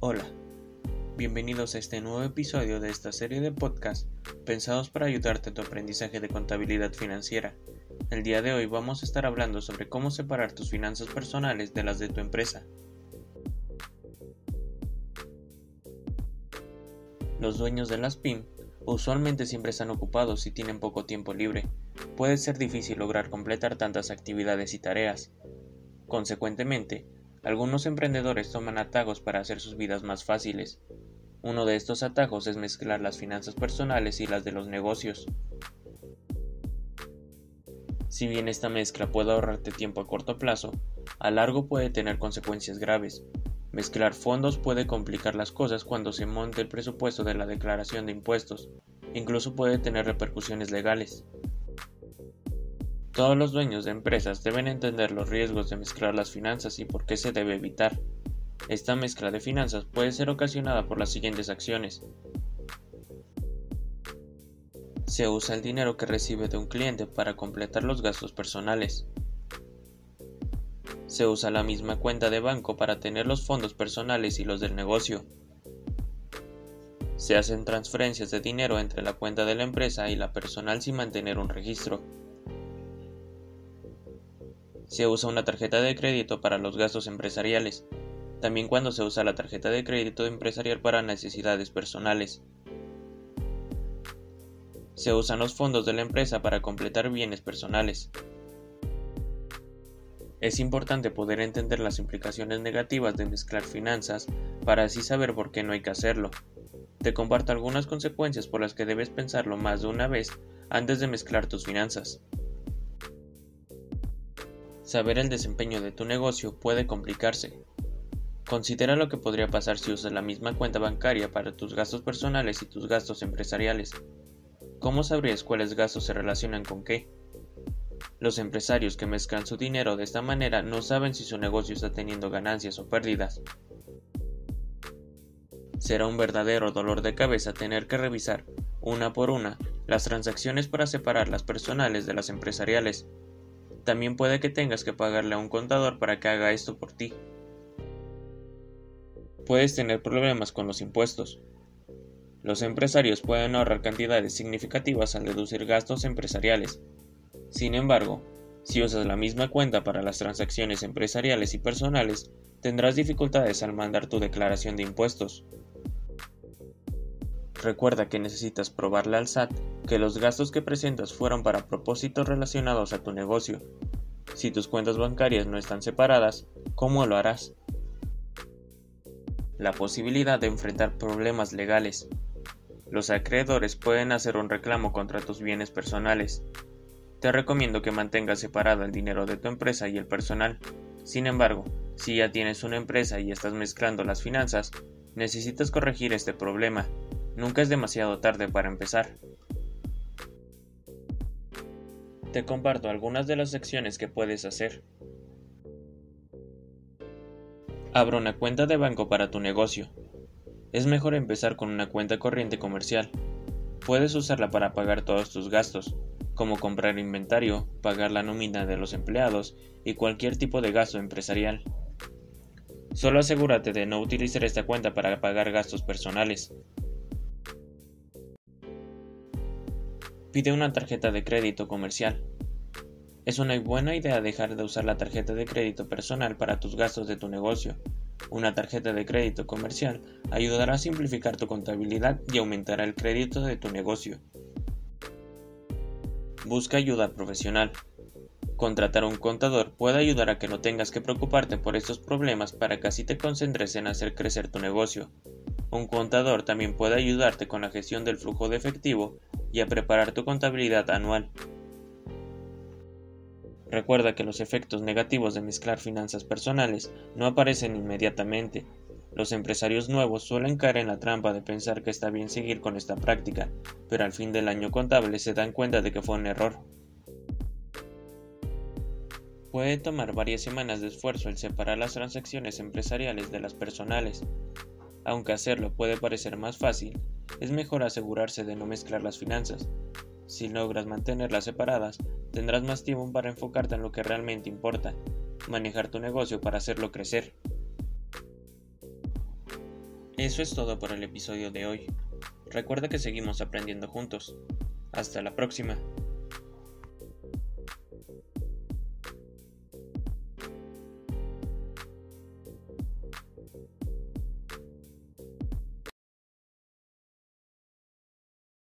Hola, bienvenidos a este nuevo episodio de esta serie de podcasts pensados para ayudarte en tu aprendizaje de contabilidad financiera. El día de hoy vamos a estar hablando sobre cómo separar tus finanzas personales de las de tu empresa. Los dueños de las PYM usualmente siempre están ocupados y tienen poco tiempo libre. Puede ser difícil lograr completar tantas actividades y tareas. Consecuentemente, algunos emprendedores toman atajos para hacer sus vidas más fáciles. Uno de estos atajos es mezclar las finanzas personales y las de los negocios. Si bien esta mezcla puede ahorrarte tiempo a corto plazo, a largo puede tener consecuencias graves. Mezclar fondos puede complicar las cosas cuando se monte el presupuesto de la declaración de impuestos, incluso puede tener repercusiones legales. Todos los dueños de empresas deben entender los riesgos de mezclar las finanzas y por qué se debe evitar. Esta mezcla de finanzas puede ser ocasionada por las siguientes acciones. Se usa el dinero que recibe de un cliente para completar los gastos personales. Se usa la misma cuenta de banco para tener los fondos personales y los del negocio. Se hacen transferencias de dinero entre la cuenta de la empresa y la personal sin mantener un registro. Se usa una tarjeta de crédito para los gastos empresariales, también cuando se usa la tarjeta de crédito empresarial para necesidades personales. Se usan los fondos de la empresa para completar bienes personales. Es importante poder entender las implicaciones negativas de mezclar finanzas para así saber por qué no hay que hacerlo. Te comparto algunas consecuencias por las que debes pensarlo más de una vez antes de mezclar tus finanzas. Saber el desempeño de tu negocio puede complicarse. Considera lo que podría pasar si usas la misma cuenta bancaria para tus gastos personales y tus gastos empresariales. ¿Cómo sabrías cuáles gastos se relacionan con qué? Los empresarios que mezclan su dinero de esta manera no saben si su negocio está teniendo ganancias o pérdidas. Será un verdadero dolor de cabeza tener que revisar, una por una, las transacciones para separar las personales de las empresariales también puede que tengas que pagarle a un contador para que haga esto por ti. Puedes tener problemas con los impuestos. Los empresarios pueden ahorrar cantidades significativas al deducir gastos empresariales. Sin embargo, si usas la misma cuenta para las transacciones empresariales y personales, tendrás dificultades al mandar tu declaración de impuestos. Recuerda que necesitas probarle al SAT que los gastos que presentas fueron para propósitos relacionados a tu negocio. Si tus cuentas bancarias no están separadas, ¿cómo lo harás? La posibilidad de enfrentar problemas legales. Los acreedores pueden hacer un reclamo contra tus bienes personales. Te recomiendo que mantengas separado el dinero de tu empresa y el personal. Sin embargo, si ya tienes una empresa y estás mezclando las finanzas, necesitas corregir este problema Nunca es demasiado tarde para empezar. Te comparto algunas de las acciones que puedes hacer. Abra una cuenta de banco para tu negocio. Es mejor empezar con una cuenta corriente comercial. Puedes usarla para pagar todos tus gastos, como comprar inventario, pagar la nómina de los empleados y cualquier tipo de gasto empresarial. Solo asegúrate de no utilizar esta cuenta para pagar gastos personales. Pide una tarjeta de crédito comercial. Es una buena idea dejar de usar la tarjeta de crédito personal para tus gastos de tu negocio. Una tarjeta de crédito comercial ayudará a simplificar tu contabilidad y aumentará el crédito de tu negocio. Busca ayuda profesional. Contratar a un contador puede ayudar a que no tengas que preocuparte por estos problemas para que así te concentres en hacer crecer tu negocio. Un contador también puede ayudarte con la gestión del flujo de efectivo y a preparar tu contabilidad anual. Recuerda que los efectos negativos de mezclar finanzas personales no aparecen inmediatamente. Los empresarios nuevos suelen caer en la trampa de pensar que está bien seguir con esta práctica, pero al fin del año contable se dan cuenta de que fue un error. Puede tomar varias semanas de esfuerzo el separar las transacciones empresariales de las personales. Aunque hacerlo puede parecer más fácil, es mejor asegurarse de no mezclar las finanzas. Si logras mantenerlas separadas, tendrás más tiempo para enfocarte en lo que realmente importa, manejar tu negocio para hacerlo crecer. Eso es todo por el episodio de hoy. Recuerda que seguimos aprendiendo juntos. Hasta la próxima.